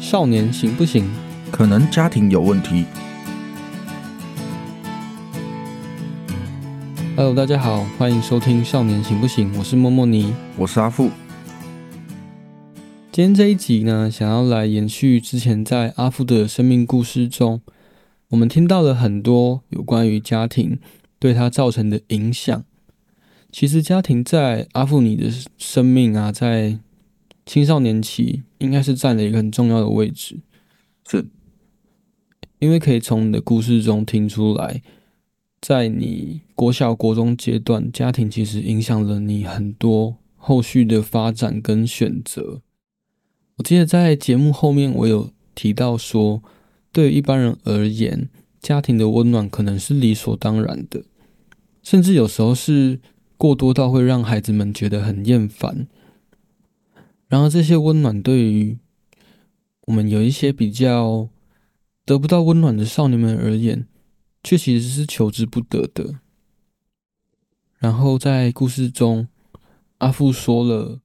少年行不行？可能家庭有问题。Hello，大家好，欢迎收听《少年行不行》，我是莫莫尼。我是阿富，今天这一集呢，想要来延续之前在阿富的生命故事中，我们听到了很多有关于家庭对他造成的影响。其实，家庭在阿富你的生命啊，在青少年期应该是占了一个很重要的位置，是因为可以从你的故事中听出来，在你国小、国中阶段，家庭其实影响了你很多后续的发展跟选择。我记得在节目后面，我有提到说，对一般人而言，家庭的温暖可能是理所当然的，甚至有时候是过多到会让孩子们觉得很厌烦。然而，这些温暖对于我们有一些比较得不到温暖的少年们而言，却其实是求之不得的。然后在故事中，阿富说了，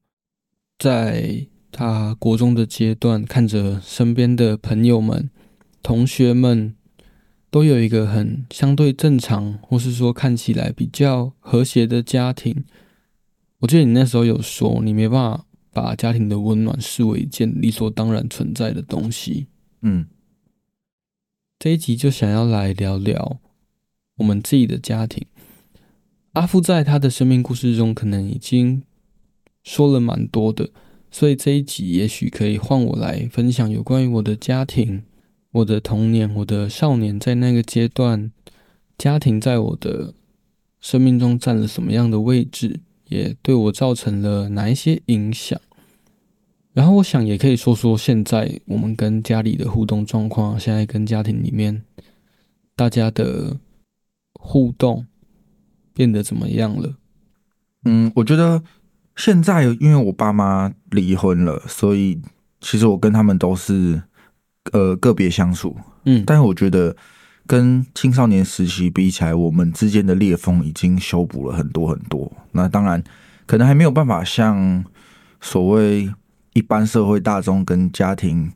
在他国中的阶段，看着身边的朋友们、同学们都有一个很相对正常，或是说看起来比较和谐的家庭。我记得你那时候有说，你没办法把家庭的温暖视为一件理所当然存在的东西。嗯，这一集就想要来聊聊我们自己的家庭。阿富在他的生命故事中，可能已经说了蛮多的，所以这一集也许可以换我来分享有关于我的家庭、我的童年、我的少年在那个阶段，家庭在我的生命中占了什么样的位置，也对我造成了哪一些影响。然后我想也可以说说现在我们跟家里的互动状况，现在跟家庭里面大家的互动变得怎么样了？嗯，我觉得现在因为我爸妈离婚了，所以其实我跟他们都是呃个别相处，嗯，但是我觉得跟青少年时期比起来，我们之间的裂缝已经修补了很多很多。那当然，可能还没有办法像所谓一般社会大众跟家庭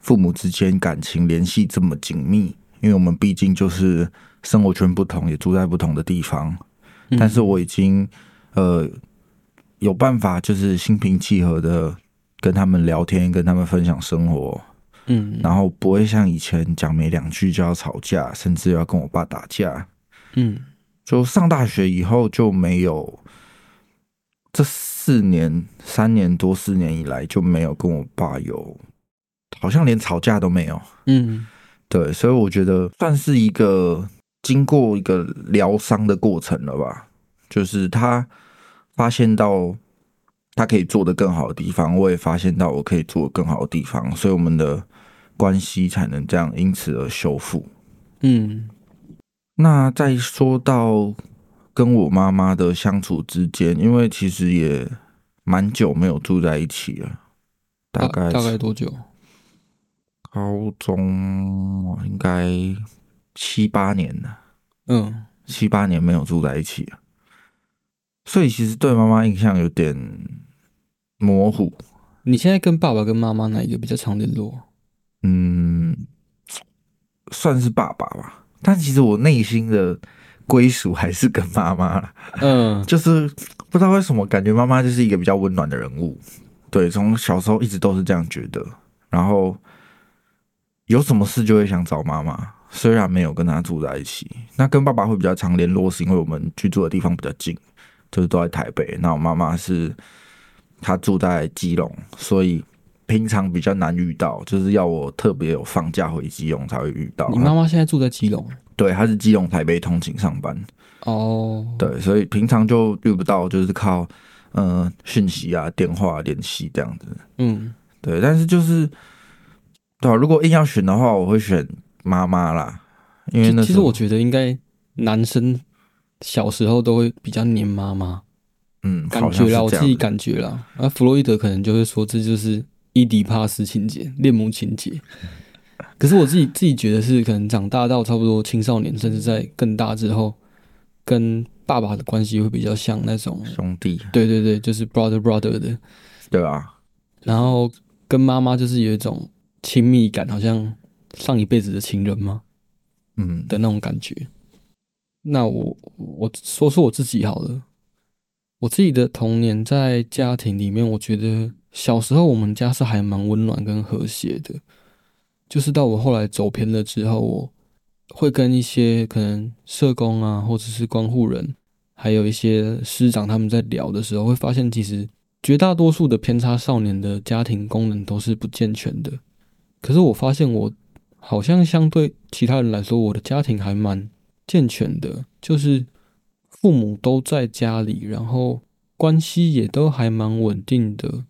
父母之间感情联系这么紧密，因为我们毕竟就是生活圈不同，也住在不同的地方。嗯但是我已经呃有办法，就是心平气和的跟他们聊天，跟他们分享生活，嗯，然后不会像以前讲没两句就要吵架，甚至要跟我爸打架。嗯就上大学以后就没有，这四年三年多四年以来就没有跟我爸有，好像连吵架都没有。嗯对，所以我觉得算是一个经过一个疗伤的过程了吧。就是他发现到他可以做的更好的地方，我也发现到我可以做的更好的地方，所以我们的关系才能这样因此而修复。嗯那再说到跟我妈妈的相处之间，因为其实也蛮久没有住在一起了，大概大概多久？高中应该七八年了。嗯七八年没有住在一起了，所以其实对妈妈印象有点模糊。你现在跟爸爸跟妈妈哪一个比较常联络？嗯，算是爸爸吧，但其实我内心的归属还是跟妈妈了。嗯 就是不知道为什么，感觉妈妈就是一个比较温暖的人物。对，从小时候一直都是这样觉得。然后有什么事就会想找妈妈，虽然没有跟她住在一起。那跟爸爸会比较常联络，是因为我们居住的地方比较近，就是都在台北。那我妈妈是她住在基隆，所以平常比较难遇到，就是要我特别有放假回基隆才会遇到。你妈妈现在住在基隆对，她是基隆台北通勤上班。哦，对，所以平常就遇不到，就是靠呃讯息啊、电话联系这样子。嗯对，但是就是对啊，如果硬要选的话，我会选妈妈啦，因为那其其实我觉得应该男生小时候都会比较黏妈妈，嗯，感觉啦，我自己感觉啦。而弗洛伊德可能就会说这就是伊迪帕斯情节、恋母情节。可是我自己自己觉得是，可能长大到差不多青少年，甚至在更大之后，跟爸爸的关系会比较像那种，兄弟，对对对，就是 brother brother 的。对吧？然后跟妈妈就是有一种亲密感，好像上一辈子的情人吗嗯，的那种感觉。那我我说说我自己好了，我自己的童年在家庭里面，我觉得小时候我们家是还蛮温暖跟和谐的。就是到我后来走偏了之后，我会跟一些可能社工啊，或者是关护人，还有一些师长他们在聊的时候，会发现其实绝大多数的偏差少年的家庭功能都是不健全的。可是我发现我好像相对其他人来说，我的家庭还蛮健全的，就是父母都在家里，然后关系也都还蛮稳定的。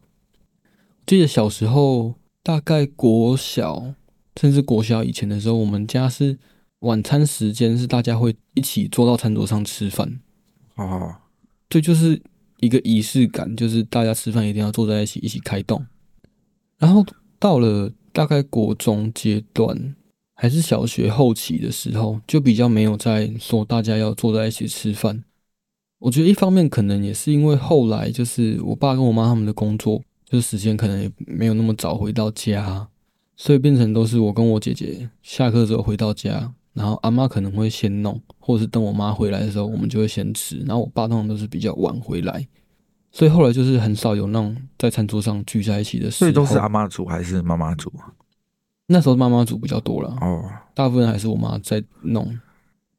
记得小时候，大概国小甚至国小以前的时候，我们家是晚餐时间是大家会一起坐到餐桌上吃饭，哦，对，就是一个仪式感，就是大家吃饭一定要坐在一起，一起开动。然后到了大概国中阶段，还是小学后期的时候，就比较没有再说大家要坐在一起吃饭。我觉得一方面可能也是因为后来就是我爸跟我妈他们的工作，就是时间可能也没有那么早回到家，所以变成都是我跟我姐姐下课之后回到家，然后阿妈可能会先弄，或者是等我妈回来的时候，我们就会先吃。然后我爸通常都是比较晚回来，所以后来就是很少有那种在餐桌上聚在一起的时候。所以都是阿妈煮还是妈妈煮？那时候妈妈煮比较多了，哦，大部分还是我妈在弄。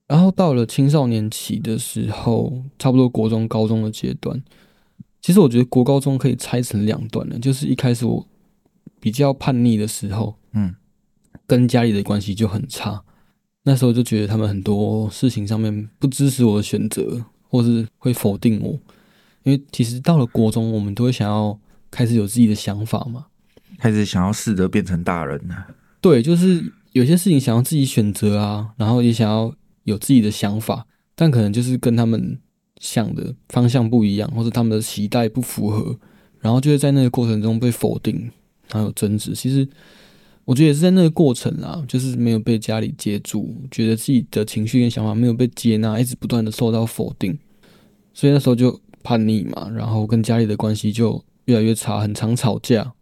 然后到了青少年期的时候，差不多国中、高中的阶段，其实我觉得国高中可以拆成两段了。就是一开始我比较叛逆的时候，嗯，跟家里的关系就很差。那时候就觉得他们很多事情上面不支持我的选择，或是会否定我。因为其实到了国中，我们都会想要开始有自己的想法嘛。开始想要试着变成大人了。对，就是有些事情想要自己选择啊，然后也想要有自己的想法，但可能就是跟他们想的方向不一样，或者他们的期待不符合，然后就会在那个过程中被否定，还有争执。其实我觉得也是在那个过程啊，就是没有被家里接住，觉得自己的情绪跟想法没有被接纳，一直不断的受到否定，所以那时候就叛逆嘛，然后跟家里的关系就越来越差，很常吵架。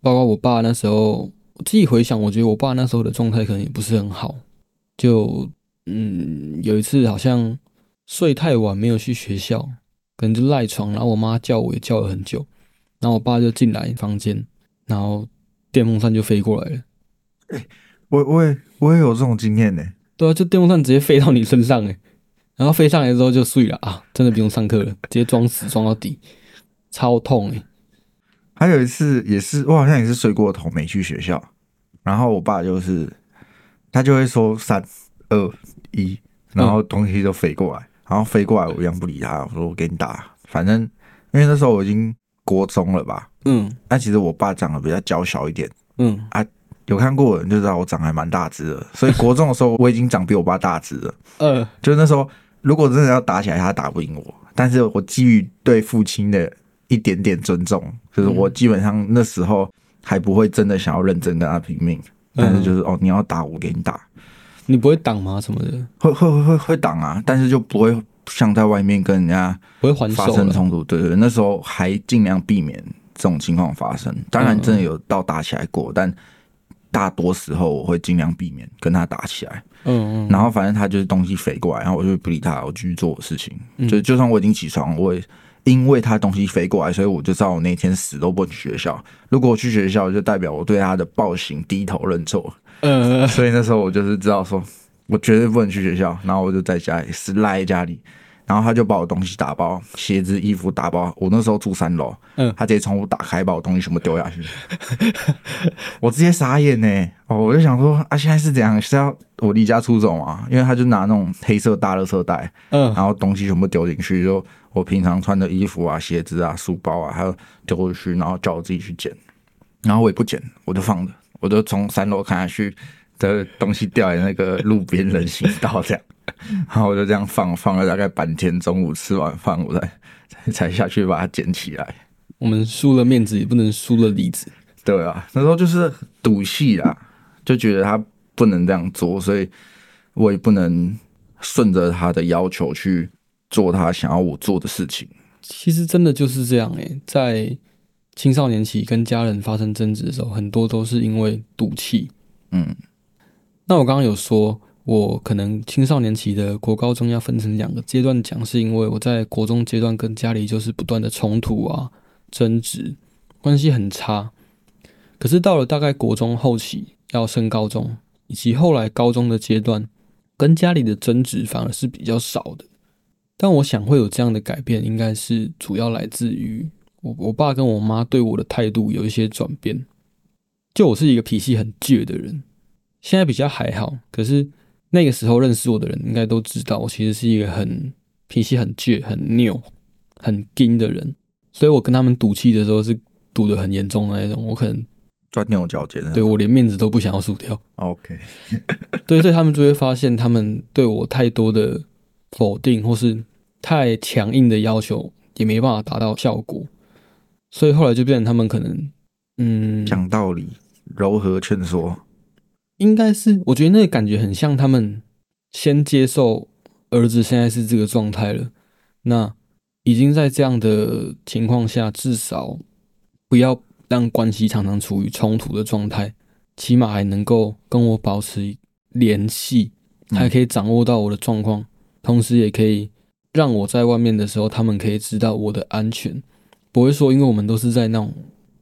包括我爸那时候，我自己回想，我觉得我爸那时候的状态可能也不是很好。就嗯，有一次好像睡太晚没有去学校，可能就赖床，然后我妈叫我也叫了很久，然后我爸就进来房间，然后电风扇就飞过来了。我我也我也有这种经验呢。对啊，就电风扇直接飞到你身上诶，然后飞上来之后就睡了啊，真的不用上课了，直接装死装到底，超痛诶。还有一次也是，我好像也是睡过头没去学校，然后我爸就是他就会说三二一，然后东西就飞过来，然后飞过来我一样不理他，我说我给你打，反正因为那时候我已经国中了吧，嗯。但其实我爸长得比较娇小一点，嗯。啊有看过的人就知道我长还蛮大只的，所以国中的时候我已经长比我爸大只了。嗯 就那时候如果真的要打起来，他打不赢我，但是我基于对父亲的一点点尊重，就是我基本上那时候还不会真的想要认真跟他拼命，但是就是哦，你要打我给你打，你不会挡吗？什么的，会会会会会挡啊，但是就不会像在外面跟人家不会还发。生冲突。对对，那时候还尽量避免这种情况发生。当然真的有到打起来过，但大多时候我会尽量避免跟他打起来。嗯嗯，然后反正他就是东西飞过来，然后我就不理他，我继续做事情。嗯就就算我已经起床，我也因为他东西飞过来，所以我就知道我那天死都不去学校。如果我去学校，就代表我对他的暴行低头认错。呃所以那时候我就是知道说，我绝对不能去学校，然后我就在家里是赖在家里。然后他就把我东西打包，鞋子、衣服打包。我那时候住三楼，嗯他直接窗户打开，把我东西全部丢下去。我直接傻眼呢！哦，我就想说啊，现在是怎样？是要我离家出走啊？因为他就拿那种黑色大垃圾袋，嗯然后东西全部丢进去，就我平常穿的衣服啊、鞋子啊、书包啊，还有丢过去，然后叫我自己去捡。然后我也不捡，我就放着，我就从三楼看下去的东西掉在那个路边人行道这样，然后我就这样放放了大概半天，中午吃完饭我才才才下去把它捡起来。我们输了面子，也不能输了里子。对啊，那时候就是赌气啦，就觉得他不能这样做，所以我也不能顺着他的要求去做他想要我做的事情。其实真的就是这样诶、在青少年期跟家人发生争执的时候，很多都是因为赌气。嗯那我刚刚有说，我可能青少年期的国高中要分成两个阶段讲，是因为我在国中阶段跟家里就是不断的冲突啊、争执，关系很差。可是到了大概国中后期要升高中，以及后来高中的阶段，跟家里的争执反而是比较少的。但我想会有这样的改变，应该是主要来自于我我爸跟我妈对我的态度有一些转变。就我是一个脾气很倔的人，现在比较还好，可是那个时候认识我的人应该都知道，我其实是一个很脾气很倔、很拗、很硬的人，所以我跟他们赌气的时候是赌的很严重的那种，我可能钻牛角尖。对我连面子都不想要输掉。，OK，对，所以他们就会发现，他们对我太多的否定，或是太强硬的要求，也没办法达到效果。所以后来就变成他们可能，嗯，讲道理，柔和劝说。应该是，我觉得那个感觉很像他们先接受儿子现在是这个状态了，那已经在这样的情况下，至少不要让关系常常处于冲突的状态，起码还能够跟我保持联系，嗯还可以掌握到我的状况，同时也可以让我在外面的时候，他们可以知道我的安全，不会说因为我们都是在那种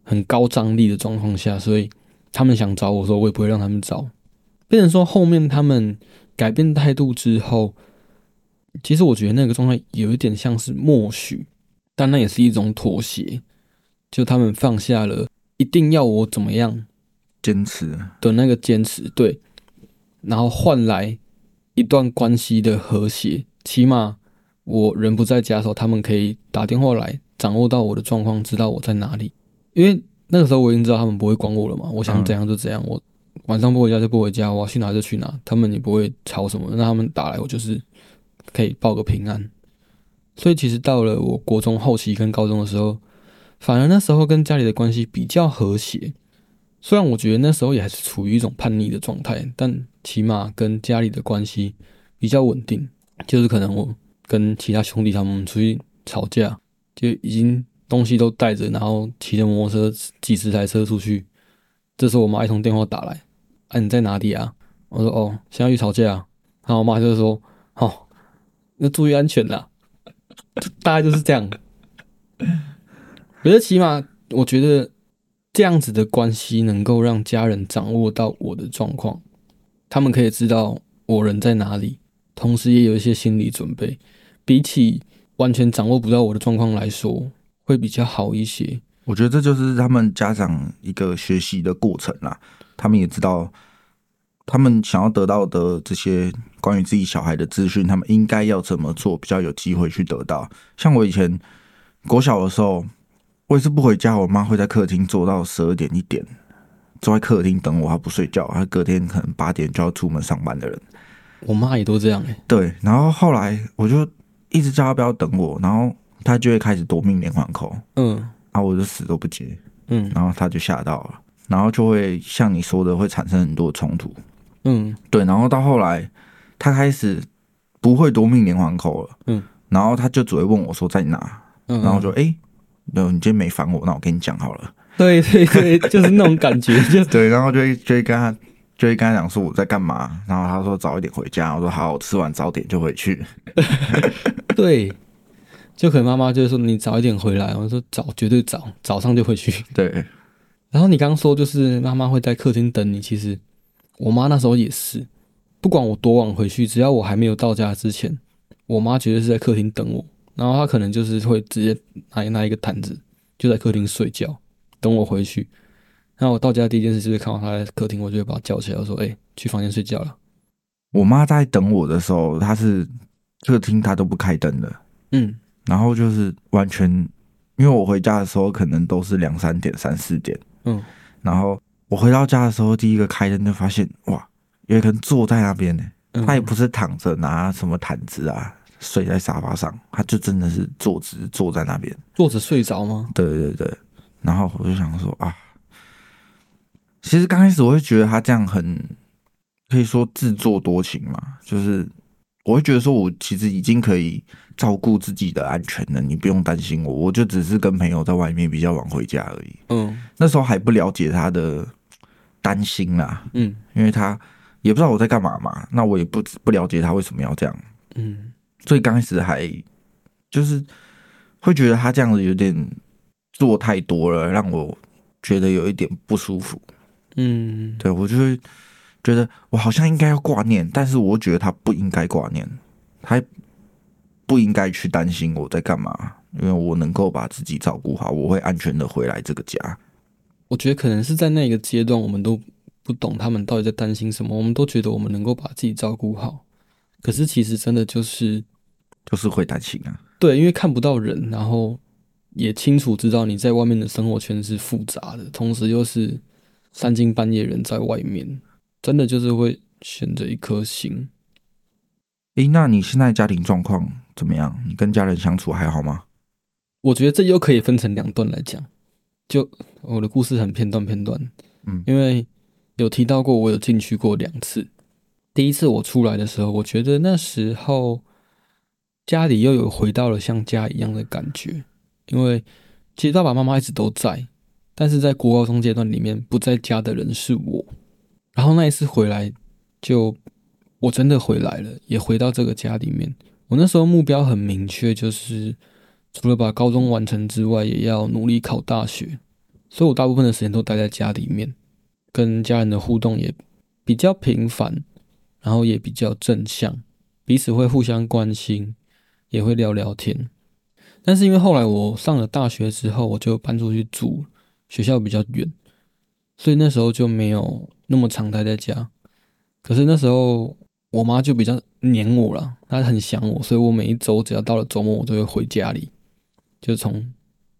很高张力的状况下，所以他们想找我的时候，我也不会让他们找。变成说后面他们改变态度之后，其实我觉得那个状态有一点像是默许，但那也是一种妥协，就他们放下了一定要我怎么样坚持，的那个坚持，对，然后换来一段关系的和谐。起码我人不在家的时候，他们可以打电话来，掌握到我的状况，知道我在哪里。因为那个时候我已经知道他们不会管我了嘛，我想嗯怎样就怎样，我晚上不回家就不回家，我要去哪就去哪，他们也不会吵什么。那他们打来，我就是可以报个平安。所以其实到了我国中后期跟高中的时候，反而那时候跟家里的关系比较和谐。虽然我觉得那时候也还是处于一种叛逆的状态，但起码跟家里的关系比较稳定。就是可能我跟其他兄弟他们出去吵架，就已经东西都带着，然后骑着摩托车几十台车出去。这时候我妈一通电话打来，啊你在哪里啊？我说哦，现在去吵架、然后我妈就说哦，那注意安全啦。大概就是这样。可是起码我觉得这样子的关系能够让家人掌握到我的状况，他们可以知道我人在哪里，同时也有一些心理准备，比起完全掌握不到我的状况来说，会比较好一些。我觉得这就是他们家长一个学习的过程啦。他们也知道，他们想要得到的这些关于自己小孩的资讯，他们应该要怎么做，比较有机会去得到。像我以前国小的时候，我也是不回家，我妈会在客厅坐到十二点一点，坐在客厅等我，她不睡觉，她隔天可能八点就要出门上班的人。我妈也都这样哎、对，然后后来我就一直叫他不要等我，然后他就会开始夺命连环扣，嗯。啊，我就死都不接。嗯。然后他就吓到了，然后就会像你说的，会产生很多冲突。嗯。对，然后到后来，他开始不会夺命连环扣了，嗯，然后他就只会问我说在哪，嗯，然后我就哎，那、你今天没烦我，那我跟你讲好了。对对对，就是那种感觉，就 对，然后就会就会跟他就会跟他讲说我在干嘛，然后他说早一点回家，我说好，我吃完早点就回去。对，就可能妈妈就会说你早一点回来，我说早绝对早，早上就回去。对，然后你刚刚说就是妈妈会在客厅等你，其实我妈那时候也是，不管我多晚回去，只要我还没有到家之前，我妈绝对是在客厅等我。然后她可能就是会直接拿拿一个毯子，就在客厅睡觉，等我回去。然后我到家第一件事就是看到他在客厅，我就会把他叫起来，我说：“哎、去房间睡觉了。我妈在等我的时候，她是客厅她都不开灯的，”嗯然后就是完全，因为我回家的时候可能都是两三点、三四点，嗯，然后我回到家的时候，第一个开灯就发现，哇，有一个人坐在那边呢。嗯他也不是躺着拿什么毯子啊，睡在沙发上，他就真的是坐直坐在那边。坐着睡着吗？对对对，然后我就想说啊，其实刚开始我会觉得他这样很可以说自作多情嘛，就是我会觉得说，我其实已经可以照顾自己的安全了，你不用担心我，我就只是跟朋友在外面比较晚回家而已。嗯那时候还不了解他的担心啦，嗯因为他也不知道我在干嘛嘛，那我也不不了解他为什么要这样，嗯所以刚开始还就是会觉得他这样子有点做太多了，让我觉得有一点不舒服。嗯，对我就会觉得我好像应该要挂念，但是我觉得他不应该挂念，他不应该去担心我在干嘛，因为我能够把自己照顾好，我会安全的回来这个家。我觉得可能是在那个阶段，我们都不懂他们到底在担心什么，我们都觉得我们能够把自己照顾好，可是其实真的就是就是会担心啊，对，因为看不到人，然后也清楚知道你在外面的生活圈是复杂的，同时又是三更半夜人在外面，真的就是会选择一颗心。诶，那你现在家庭状况怎么样？你跟家人相处还好吗？我觉得这又可以分成两段来讲，就我的故事很片段片段，嗯因为有提到过我有进去过两次。第一次我出来的时候，我觉得那时候家里又有回到了像家一样的感觉，因为其实爸爸妈妈一直都在，但是在国高中阶段里面不在家的人是我。然后那一次回来，就我真的回来了，也回到这个家里面。我那时候目标很明确，就是除了把高中完成之外，也要努力考大学。所以我大部分的时间都待在家里面，跟家人的互动也比较频繁，然后也比较正向，彼此会互相关心，也会聊聊天。但是因为后来我上了大学之后，我就搬出去住，学校比较远，所以那时候就没有那么常待在家。可是那时候我妈就比较黏我了，她很想我，所以我每一周只要到了周末，我都会回家里，就从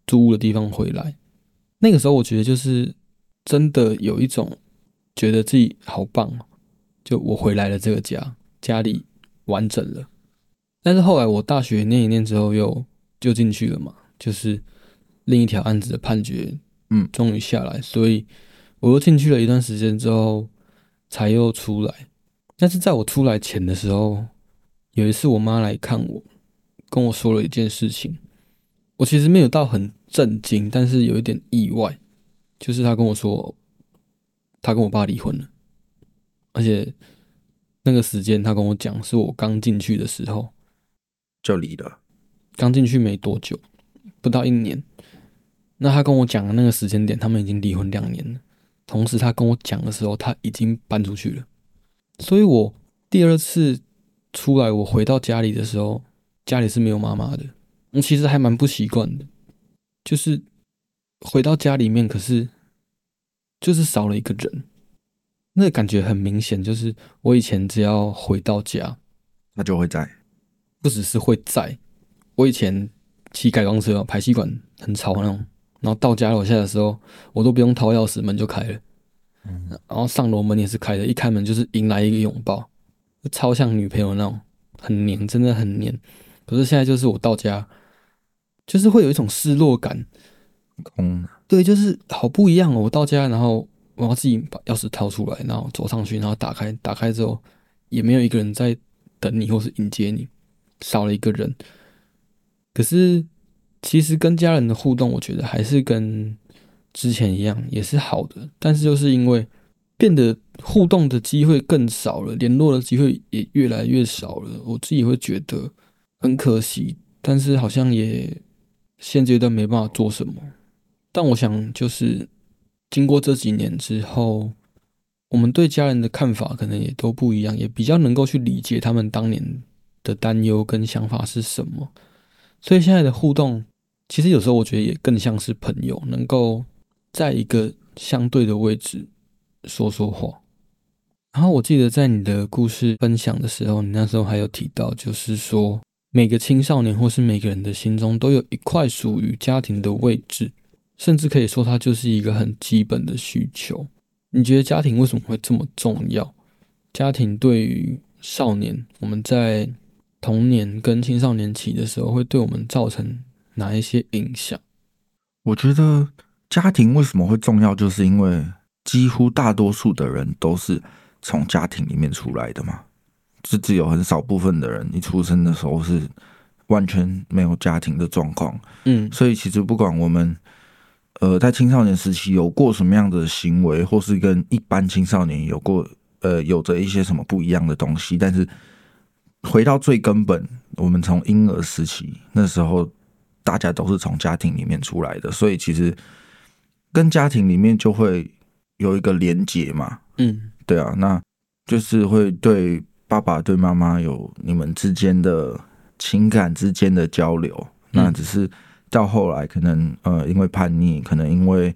租屋的地方回来。那个时候我觉得就是真的有一种觉得自己好棒，就我回来了这个家，家里完整了。但是后来我大学念一念之后又就进去了嘛，就是另一条案子的判决，嗯终于下来，所以我又进去了一段时间之后才又出来。但是在我出来前的时候，有一次我妈来看我，跟我说了一件事情，我其实没有到很震惊，但是有一点意外，就是她跟我说，她跟我爸离婚了，而且那个时间她跟我讲是我刚进去的时候，就离了。刚进去没多久，不到一年。那他跟我讲的那个时间点，他们已经离婚两年了。同时，他跟我讲的时候，他已经搬出去了。所以我第二次出来，我回到家里的时候，家里是没有妈妈的。我其实还蛮不习惯的，就是回到家里面，可是就是少了一个人。那个感觉很明显，就是我以前只要回到家，那就会在。不只是会在，我以前骑改装车，排气管很吵那种，然后到家楼下的时候，我都不用掏钥匙，门就开了。然后上楼门也是开的，一开门就是迎来一个拥抱，超像女朋友那种，很黏，真的很黏。可是现在就是我到家，就是会有一种失落感，空的对，就是好不一样哦。我到家，然后我要自己把钥匙掏出来，然后走上去，然后打开，打开之后也没有一个人在等你或是迎接你，少了一个人。可是其实跟家人的互动，我觉得还是跟之前一样，也是好的。但是就是因为变得互动的机会更少了，联络的机会也越来越少了，我自己会觉得很可惜。但是好像也现阶段没办法做什么。但我想，就是经过这几年之后，我们对家人的看法可能也都不一样，也比较能够去理解他们当年的担忧跟想法是什么。所以现在的互动，其实有时候我觉得也更像是朋友，能够在一个相对的位置说说话。然后我记得在你的故事分享的时候，你那时候还有提到，就是说每个青少年或是每个人的心中都有一块属于家庭的位置。甚至可以说，它就是一个很基本的需求。你觉得家庭为什么会这么重要？家庭对于少年，我们在童年跟青少年期的时候，会对我们造成哪一些影响？我觉得家庭为什么会重要，就是因为几乎大多数的人都是从家庭里面出来的嘛。只只有很少部分的人，一出生的时候是完全没有家庭的状况。嗯所以其实不管我们呃在青少年时期有过什么样的行为，或是跟一般青少年有过呃有着一些什么不一样的东西，但是回到最根本，我们从婴儿时期那时候，大家都是从家庭里面出来的，所以其实跟家庭里面就会有一个连结嘛。嗯对啊，那就是会对爸爸对妈妈有你们之间的情感之间的交流。那只是到后来，可能呃，因为叛逆，可能因为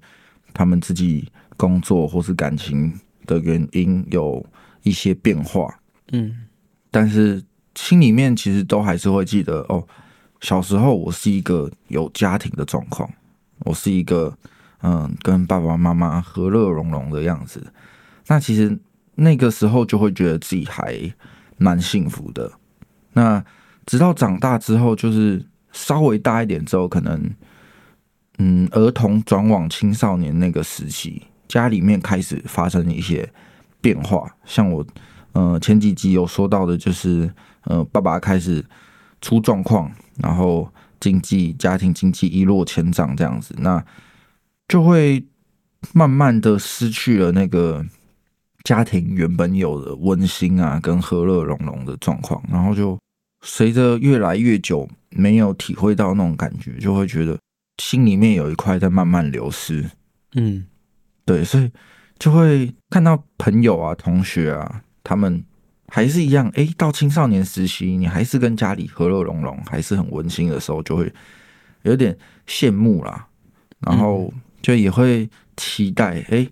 他们自己工作或是感情的原因有一些变化，嗯但是心里面其实都还是会记得哦，小时候我是一个有家庭的状况，我是一个嗯跟爸爸妈妈和乐融融的样子。那其实那个时候就会觉得自己还蛮幸福的。那直到长大之后，就是稍微大一点之后，可能嗯儿童转往青少年那个时期，家里面开始发生一些变化，像我。呃，前几集有说到的，就是呃，爸爸开始出状况，然后经济家庭经济一落千丈这样子，那就会慢慢的失去了那个家庭原本有的温馨啊，跟和乐融融的状况，然后就随着越来越久没有体会到那种感觉，就会觉得心里面有一块在慢慢流失。嗯对，所以就会看到朋友啊、同学啊。他们还是一样，诶，到青少年时期，你还是跟家里和乐融融，还是很温馨的时候，就会有点羡慕啦，然后就也会期待，诶，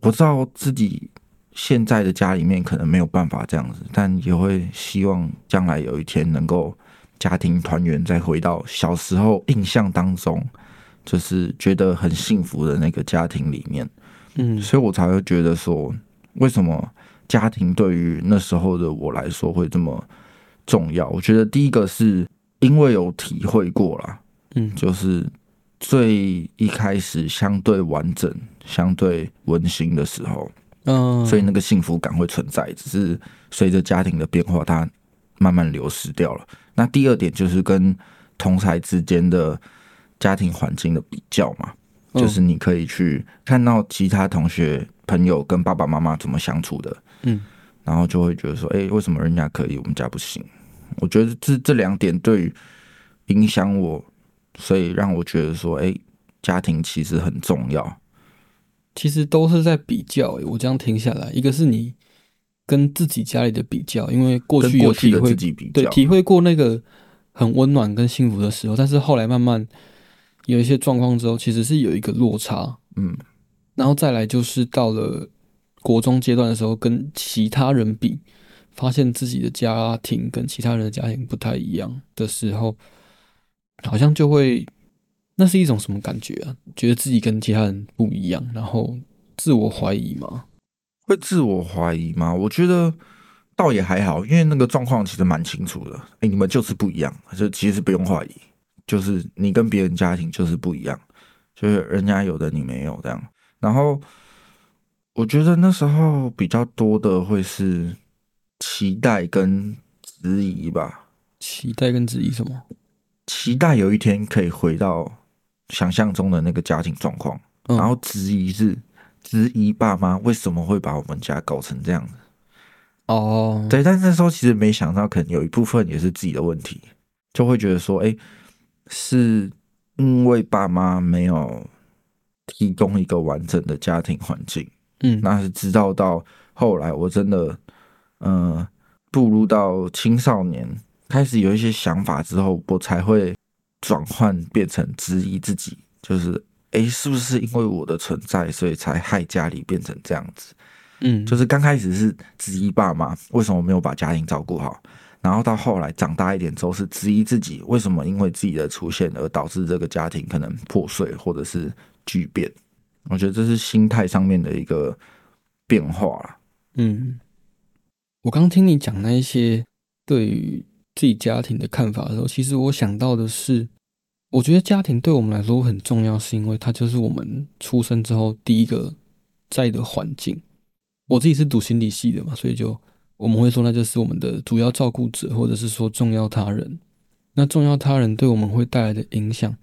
我知道自己现在的家里面可能没有办法这样子，但也会希望将来有一天能够家庭团圆，再回到小时候印象当中，就是觉得很幸福的那个家庭里面，嗯。所以我才会觉得说，为什么？家庭对于那时候的我来说会这么重要？我觉得第一个是因为有体会过啦，嗯就是最一开始相对完整、相对温馨的时候，嗯，所以那个幸福感会存在，只是随着家庭的变化，它慢慢流失掉了。那第二点就是跟同才之间的家庭环境的比较嘛，嗯就是你可以去看到其他同学朋友跟爸爸妈妈怎么相处的，嗯然后就会觉得说，哎、为什么人家可以，我们家不行？我觉得这这两点对于影响我，所以让我觉得说，哎、家庭其实很重要。其实都是在比较、欸。我这样听下来，一个是你跟自己家里的比较，因为过去有体会过去的自，己比较，对体会过那个很温暖跟幸福的时候，但是后来慢慢有一些状况之后，其实是有一个落差。嗯，然后再来就是到了国中阶段的时候，跟其他人比，发现自己的家庭跟其他人的家庭不太一样的时候，好像就会，那是一种什么感觉啊？觉得自己跟其他人不一样，然后自我怀疑吗。会自我怀疑吗？我觉得倒也还好，因为那个状况其实蛮清楚的。哎、你们就是不一样，就其实不用怀疑，就是你跟别人家庭就是不一样，就是人家有的你没有这样。然后我觉得那时候比较多的会是期待跟质疑吧，期待跟质疑什么？期待有一天可以回到想象中的那个家庭状况，嗯然后质疑是质疑爸妈为什么会把我们家搞成这样子。哦，对，但那时候其实没想到，可能有一部分也是自己的问题，就会觉得说，哎、是因为爸妈没有提供一个完整的家庭环境，嗯，那是直到到后来我真的，呃，步入到青少年，开始有一些想法之后，我才会转换变成质疑自己，就是，哎、是不是因为我的存在，所以才害家里变成这样子？嗯，就是刚开始是质疑爸妈为什么没有把家庭照顾好，然后到后来长大一点之后是质疑自己为什么因为自己的出现而导致这个家庭可能破碎或者是巨变。我觉得这是心态上面的一个变化啦。嗯，我刚听你讲那一些对于自己家庭的看法的时候，其实我想到的是，我觉得家庭对我们来说很重要，是因为它就是我们出生之后第一个在的环境。我自己是读心理系的嘛，所以就我们会说那就是我们的主要照顾者，或者是说重要他人。那重要他人对我们会带来的影响，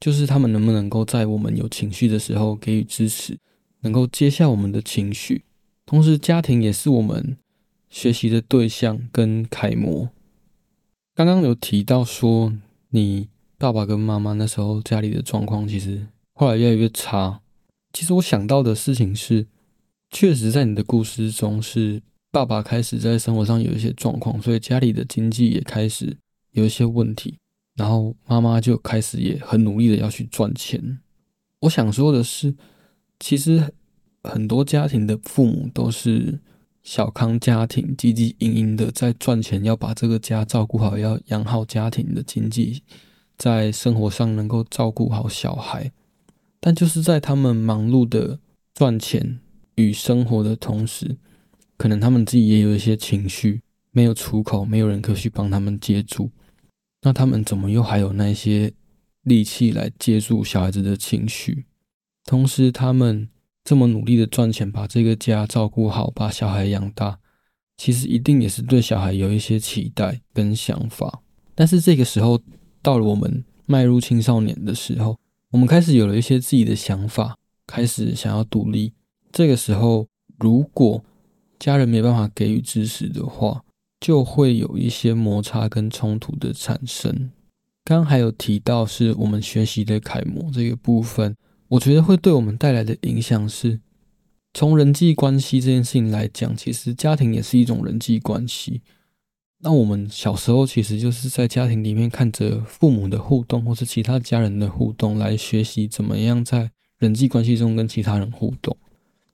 就是他们能不能够在我们有情绪的时候给予支持，能够接下我们的情绪。同时，家庭也是我们学习的对象跟楷模。刚刚有提到说，你爸爸跟妈妈那时候家里的状况，其实后来越来越差。其实我想到的事情是，确实在你的故事中是。爸爸开始在生活上有一些状况，所以家里的经济也开始有一些问题。然后妈妈就开始也很努力的要去赚钱。我想说的是，其实很多家庭的父母都是小康家庭，积极营营的在赚钱，要把这个家照顾好，要养好家庭的经济，在生活上能够照顾好小孩。但就是在他们忙碌的赚钱与生活的同时，可能他们自己也有一些情绪，没有出口，没有人可以去帮他们接住。那他们怎么又还有那些力气来接住小孩子的情绪？同时，他们这么努力的赚钱，把这个家照顾好，把小孩养大，其实一定也是对小孩有一些期待跟想法。但是这个时候到了我们迈入青少年的时候，我们开始有了一些自己的想法，开始想要独立。这个时候，如果家人没办法给予支持的话，就会有一些摩擦跟冲突的产生。刚刚还有提到是我们学习的楷模这个部分，我觉得会对我们带来的影响是，从人际关系这件事情来讲，其实家庭也是一种人际关系。那我们小时候其实就是在家庭里面看着父母的互动，或是其他家人的互动，来学习怎么样在人际关系中跟其他人互动。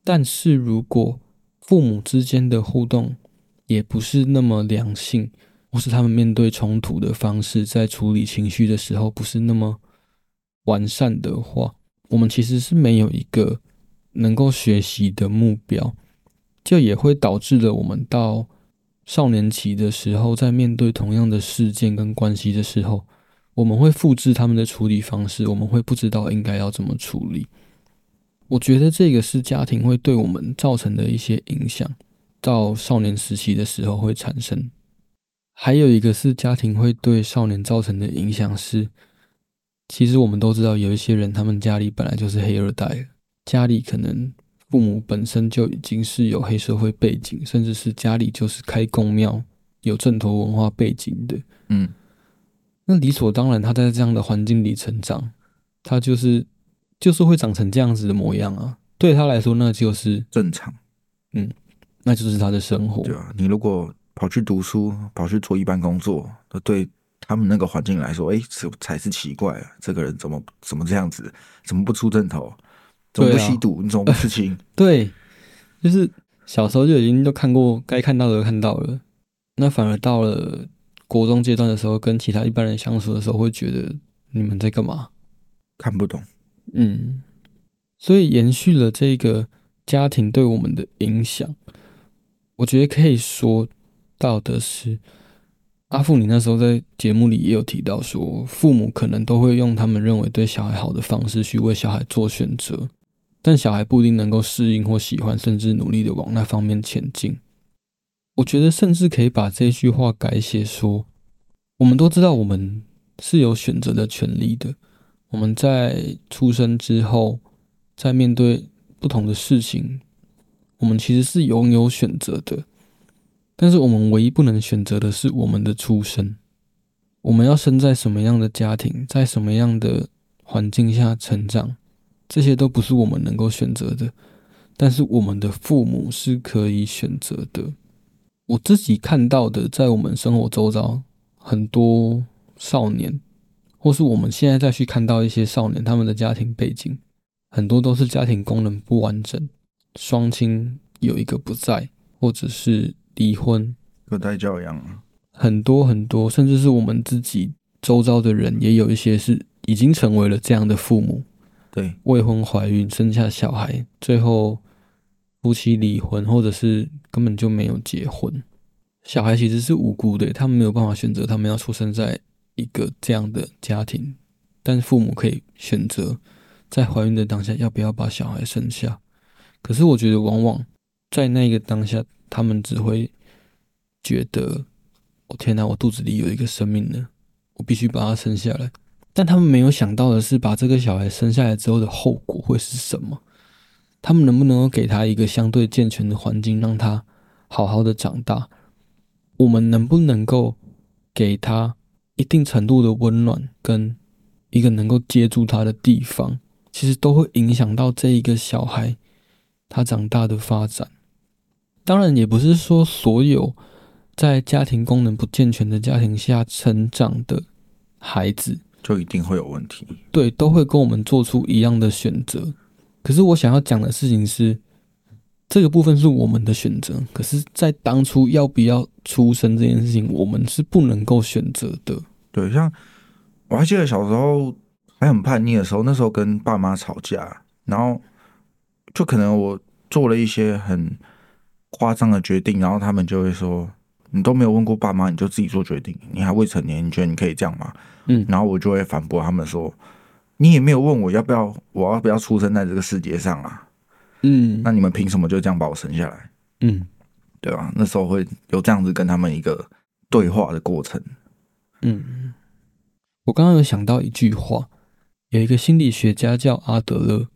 但是如果父母之间的互动也不是那么良性，或是他们面对冲突的方式，在处理情绪的时候不是那么完善的话，我们其实是没有一个能够学习的目标，这也会导致了我们到少年期的时候，在面对同样的事件跟关系的时候，我们会复制他们的处理方式，我们会不知道应该要怎么处理。我觉得这个是家庭会对我们造成的一些影响，到少年时期的时候会产生。还有一个是家庭会对少年造成的影响是，其实我们都知道有一些人，他们家里本来就是黑二代，家里可能父母本身就已经是有黑社会背景，甚至是家里就是开公庙、有正头文化背景的。嗯，那理所当然，他在这样的环境里成长，他就是。就是会长成这样子的模样啊，对他来说那就是正常，嗯，那就是他的生活。对啊，你如果跑去读书，跑去做一般工作，对他们那个环境来说，哎，这才是奇怪啊！这个人怎么怎么这样子？怎么不出正头？怎么不吸毒？你怎么不吃青？对，就是小时候就已经都看过，该看到的都看到了。那反而到了国中阶段的时候，跟其他一般人相处的时候，会觉得你们在干嘛？看不懂。嗯，所以延续了这个家庭对我们的影响，我觉得可以说到的是，阿富，你那时候在节目里也有提到说，父母可能都会用他们认为对小孩好的方式去为小孩做选择，但小孩不一定能够适应或喜欢，甚至努力的往那方面前进。我觉得甚至可以把这句话改写说，我们都知道我们是有选择的权利的。我们在出生之后，在面对不同的事情，我们其实是拥有选择的。但是我们唯一不能选择的是我们的出生。我们要生在什么样的家庭，在什么样的环境下成长，这些都不是我们能够选择的。但是我们的父母是可以选择的。我自己看到的，在我们生活周遭，很多少年。或是我们现在再去看到一些少年，他们的家庭背景很多都是家庭功能不完整，双亲有一个不在，或者是离婚、隔代教养啊，很多很多，甚至是我们自己周遭的人也有一些是已经成为了这样的父母，对，未婚怀孕生下小孩，最后夫妻离婚，或者是根本就没有结婚，小孩其实是无辜的，他们没有办法选择，他们要出生在。一个这样的家庭，但父母可以选择在怀孕的当下要不要把小孩生下。可是我觉得，往往在那个当下，他们只会觉得，我天哪，我肚子里有一个生命呢，我必须把它生下来。但他们没有想到的是，把这个小孩生下来之后的后果会是什么？他们能不能够给他一个相对健全的环境，让他好好的长大？我们能不能够给他一定程度的温暖，跟一个能够接住他的地方，其实都会影响到这一个小孩他长大的发展。当然，也不是说所有在家庭功能不健全的家庭下成长的孩子。就一定会有问题，对，都会跟我们做出一样的选择。可是我想要讲的事情是，这个部分是我们的选择。可是，在当初要不要出生这件事情，我们是不能够选择的。对，像我还记得小时候还很叛逆的时候，那时候跟爸妈吵架，然后就可能我做了一些很夸张的决定，然后他们就会说：“你都没有问过爸妈，你就自己做决定，你还未成年，你觉得你可以这样吗？”嗯，然后我就会反驳他们说：“你也没有问我要不要，我要不要出生在这个世界上啊？嗯，那你们凭什么就这样把我生下来？嗯，对吧？那时候会有这样子跟他们一个对话的过程。嗯，我刚刚有想到一句话，有一个心理学家叫阿德勒，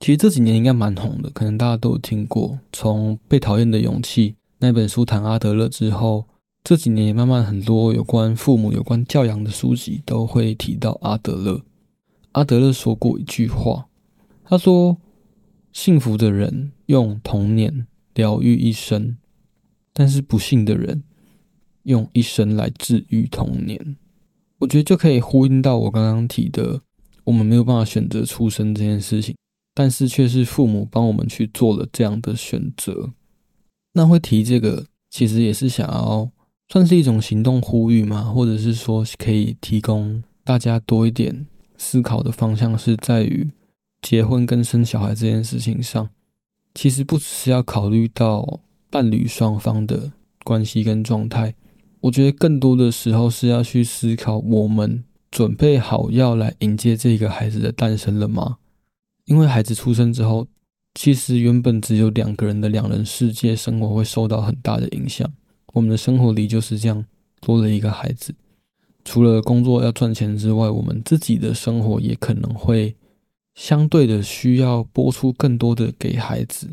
其实这几年应该蛮红的，可能大家都有听过。从《被讨厌的勇气》那本书谈阿德勒之后。这几年也慢慢很多有关父母、有关教养的书籍都会提到阿德勒。阿德勒说过一句话，他说：“幸福的人用童年疗愈一生，但是不幸的人用一生来治愈童年。”我觉得就可以呼应到我刚刚提的，我们没有办法选择出生这件事情，但是却是父母帮我们去做了这样的选择。那会提这个，其实也是想要。算是一种行动呼吁吗？或者是说可以提供大家多一点思考的方向，是在于结婚跟生小孩这件事情上，其实不只是要考虑到伴侣双方的关系跟状态，我觉得更多的时候是要去思考，我们准备好要来迎接这个孩子的诞生了吗？因为孩子出生之后，其实原本只有两个人的两人世界生活会受到很大的影响。我们的生活里就是这样多了一个孩子，除了工作要赚钱之外，我们自己的生活也可能会相对的需要拨出更多的给孩子，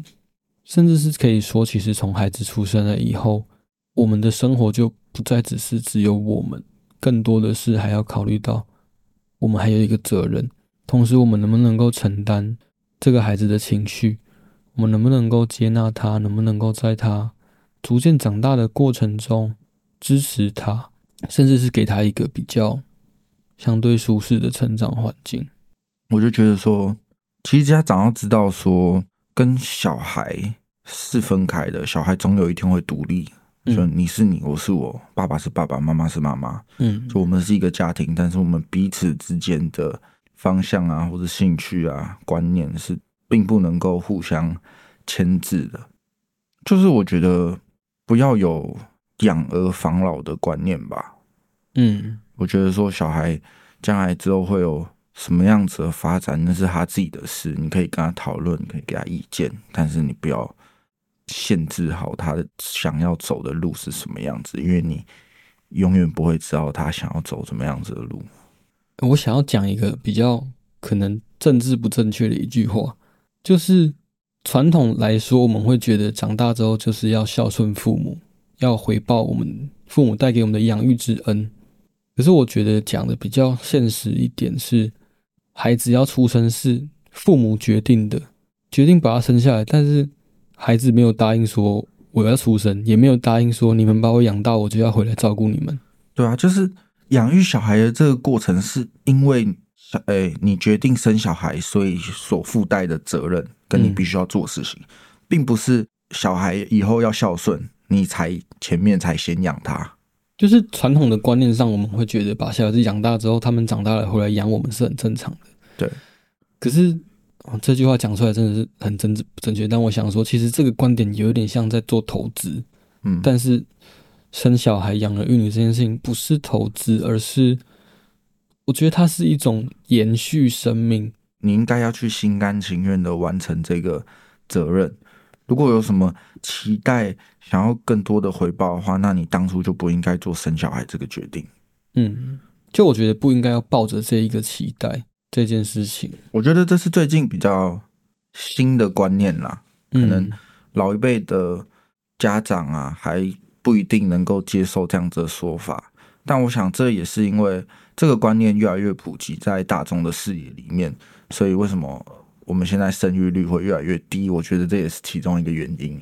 甚至是可以说，其实从孩子出生了以后，我们的生活就不再只是只有我们，更多的是还要考虑到我们还有一个责任，同时我们能不能够承担这个孩子的情绪，我们能不能够接纳他，能不能够在他。逐渐长大的过程中，支持他，甚至是给他一个比较相对舒适的成长环境。我就觉得说，其实家长要知道说，跟小孩是分开的，小孩总有一天会独立。就你是你，我是我，爸爸是爸爸，妈妈是妈妈。嗯，就我们是一个家庭，但是我们彼此之间的方向啊，或者兴趣啊、观念是并不能够互相牵制的。就是我觉得。不要有养儿防老的观念吧。嗯，我觉得说小孩将来之后会有什么样子的发展，那是他自己的事，你可以跟他讨论，可以给他意见，但是你不要限制好他想要走的路是什么样子，因为你永远不会知道他想要走什么样子的路。我想要讲一个比较可能政治不正确的一句话，就是。传统来说，我们会觉得长大之后就是要孝顺父母，要回报我们父母带给我们的养育之恩。可是我觉得讲的比较现实一点是，孩子要出生是父母决定的，决定把他生下来，但是孩子没有答应说我要出生，也没有答应说你们把我养大，我就要回来照顾你们。对啊，就是养育小孩的这个过程，是因为小哎你决定生小孩，所以所附带的责任。跟你必须要做事情，并不是小孩以后要孝顺你才前面才先养他。就是传统的观念上，我们会觉得把小孩子养大之后，他们长大了回来养我们是很正常的。对。可是这句话讲出来真的是很真不正确。但我想说，其实这个观点有点像在做投资。嗯。但是生小孩、养儿育女这件事情不是投资，而是我觉得它是一种延续生命。你应该要去心甘情愿的完成这个责任，如果有什么期待，想要更多的回报的话，那你当初就不应该做生小孩这个决定。嗯，就我觉得不应该要抱着这一个期待这件事情。我觉得这是最近比较新的观念啦，可能嗯老一辈的家长啊，还不一定能够接受这样子的说法。但我想，这也是因为这个观念越来越普及在大众的视野里面，所以为什么我们现在生育率会越来越低？我觉得这也是其中一个原因。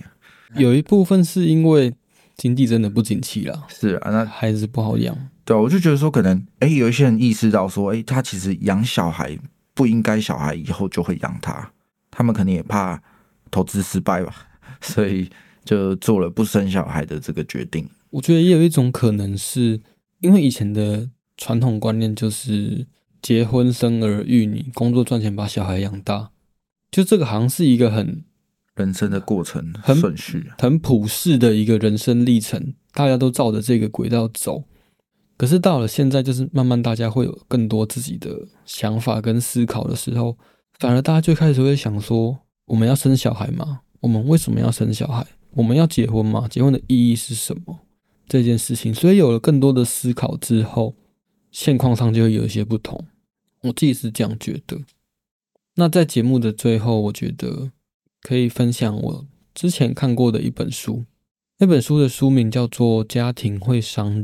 有一部分是因为经济真的不景气了，是啊，那孩子不好养。对啊，我就觉得说，可能哎，有一些人意识到说，哎，他其实养小孩不应该，小孩以后就会养他，他们可能也怕投资失败吧，所以就做了不生小孩的这个决定。我觉得也有一种可能是因为以前的传统观念就是结婚生儿育女，工作赚钱把小孩养大，就这个好像是一个很人生的过程很顺序啊，很普世的一个人生历程，大家都照着这个轨道走。可是到了现在，就是慢慢大家会有更多自己的想法跟思考的时候，反而大家就开始会想说：我们要生小孩吗？我们为什么要生小孩？我们要结婚吗？结婚的意义是什么？这件事情，所以有了更多的思考之后，现况上就会有一些不同。我自己是这样觉得。那在节目的最后，我觉得可以分享我之前看过的一本书，那本书的书名叫做《家庭会伤人》，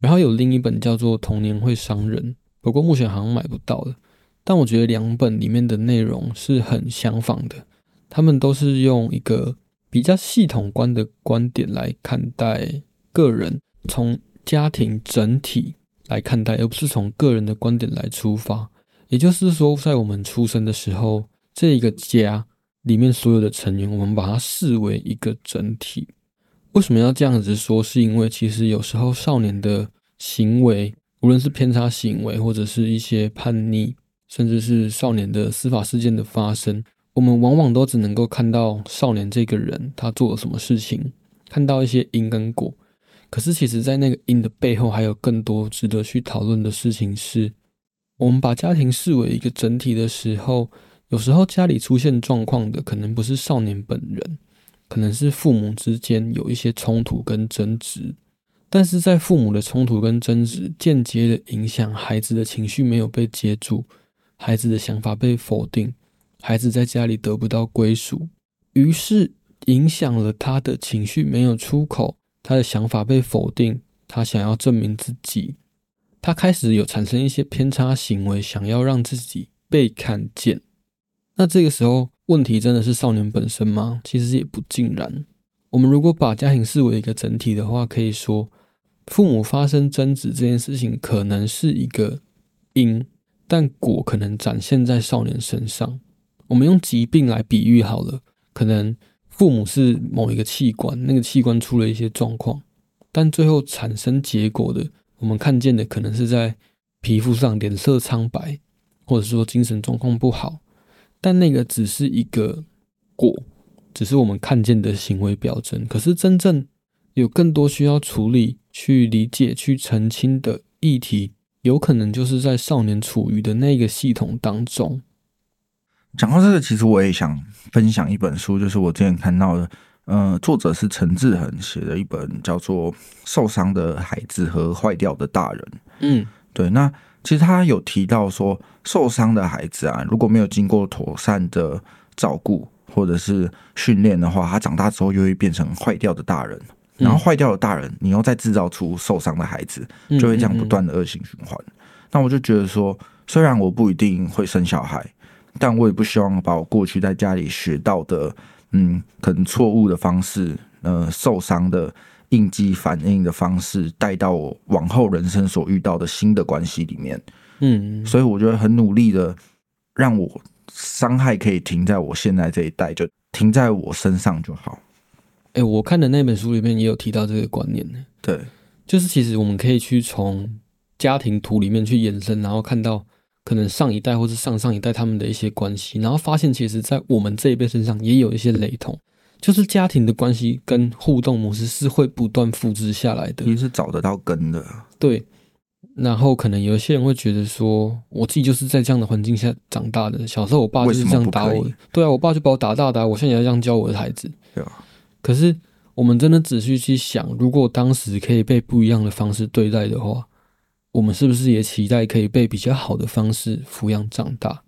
然后有另一本叫做《童年会伤人》，不过目前好像买不到了。但我觉得两本里面的内容是很相仿的，他们都是用一个比较系统观的观点来看待个人，从家庭整体来看待，而不是从个人的观点来出发。也就是说，在我们出生的时候，这一个家里面所有的成员，我们把它视为一个整体。为什么要这样子说？是因为其实有时候少年的行为，无论是偏差行为，或者是一些叛逆，甚至是少年的司法事件的发生，我们往往都只能够看到少年这个人他做了什么事情，看到一些因跟果。可是其实，在那个因的背后，还有更多值得去讨论的事情是。我们把家庭视为一个整体的时候，有时候家里出现状况的可能不是少年本人，可能是父母之间有一些冲突跟争执，但是在父母的冲突跟争执间接的影响孩子的情绪没有被接住，孩子的想法被否定，孩子在家里得不到归属，于是影响了他的情绪没有出口，他的想法被否定，他想要证明自己。他开始有产生一些偏差行为，想要让自己被看见。那这个时候，问题真的是少年本身吗？其实也不尽然。我们如果把家庭视为一个整体的话，可以说，父母发生争执这件事情可能是一个因，但果可能展现在少年身上。我们用疾病来比喻好了，可能父母是某一个器官，那个器官出了一些状况，但最后产生结果的。我们看见的可能是在皮肤上脸色苍白，或者说精神状况不好，但那个只是一个果，只是我们看见的行为表征。可是真正有更多需要处理、去理解、去澄清的议题，有可能就是在少年处于的那个系统当中。讲到这个，其实我也想分享一本书，就是我之前看到的。呃，作者是陈志恒写的一本叫做《受伤的孩子和坏掉的大人》。嗯，对。那其实他有提到说，受伤的孩子啊，如果没有经过妥善的照顾或者是训练的话，他长大之后又会变成坏掉的大人。然后坏掉的大人，你又再制造出受伤的孩子，就会这样不断的恶性循环。那我就觉得说，虽然我不一定会生小孩，但我也不希望把我过去在家里学到的。嗯，可能错误的方式，呃，受伤的应激反应的方式，带到我往后人生所遇到的新的关系里面。嗯，所以我觉得很努力的，让我伤害可以停在我现在这一代，就停在我身上就好。哎，我看的那本书里面也有提到这个观念呢。对，就是其实我们可以去从家庭图里面去延伸，然后看到。可能上一代或是上上一代他们的一些关系，然后发现其实，在我们这一辈身上也有一些雷同，就是家庭的关系跟互动模式是会不断复制下来的，你是找得到根的。对，然后可能有些人会觉得说，我自己就是在这样的环境下长大的，小时候我爸就是这样打我对啊，我爸就把我打大的，我现在也要这样教我的孩子。对啊，可是我们真的仔细去想，如果当时可以被不一样的方式对待的话，我们是不是也期待可以被比较好的方式抚养长大？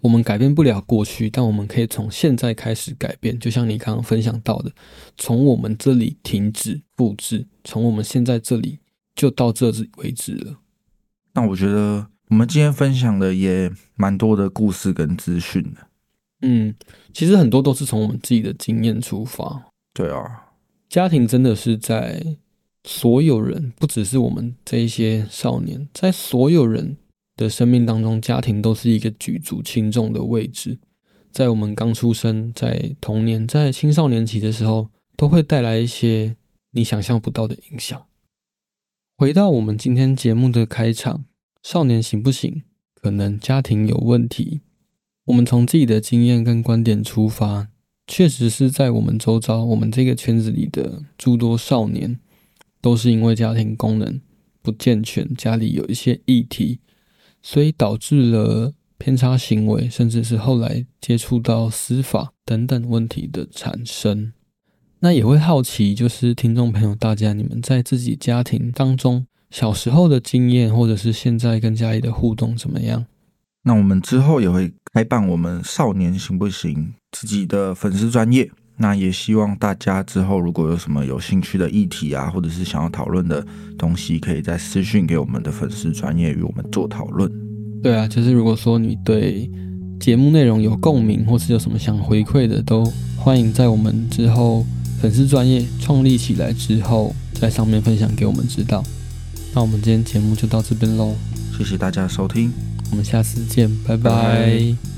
我们改变不了过去，但我们可以从现在开始改变。就像你刚刚分享到的，从我们这里停止布置，从我们现在这里就到这里为止了。那我觉得我们今天分享的也蛮多的故事跟资讯的。嗯，其实很多都是从我们自己的经验出发。对啊，家庭真的是在所有人，不只是我们这一些少年，在所有人的生命当中，家庭都是一个举足轻重的位置。在我们刚出生、在童年、在青少年期的时候，都会带来一些你想象不到的影响。回到我们今天节目的开场，少年行不行？可能家庭有问题。我们从自己的经验跟观点出发，确实是在我们周遭、我们这个圈子里的诸多少年，都是因为家庭功能不健全，家里有一些议题，所以导致了偏差行为，甚至是后来接触到司法等等问题的产生。那也会好奇，就是听众朋友大家，你们在自己家庭当中小时候的经验，或者是现在跟家里的互动怎么样？那我们之后也会开办我们少年行不行自己的粉丝专业。那也希望大家之后如果有什么有兴趣的议题啊，或者是想要讨论的东西，可以在私讯给我们的粉丝专业与我们做讨论。对啊，就是如果说你对节目内容有共鸣，或是有什么想回馈的，都欢迎在我们之后粉丝专业创立起来之后，在上面分享给我们知道。那我们今天节目就到这边喽，谢谢大家的收听。我们下次见，拜拜拜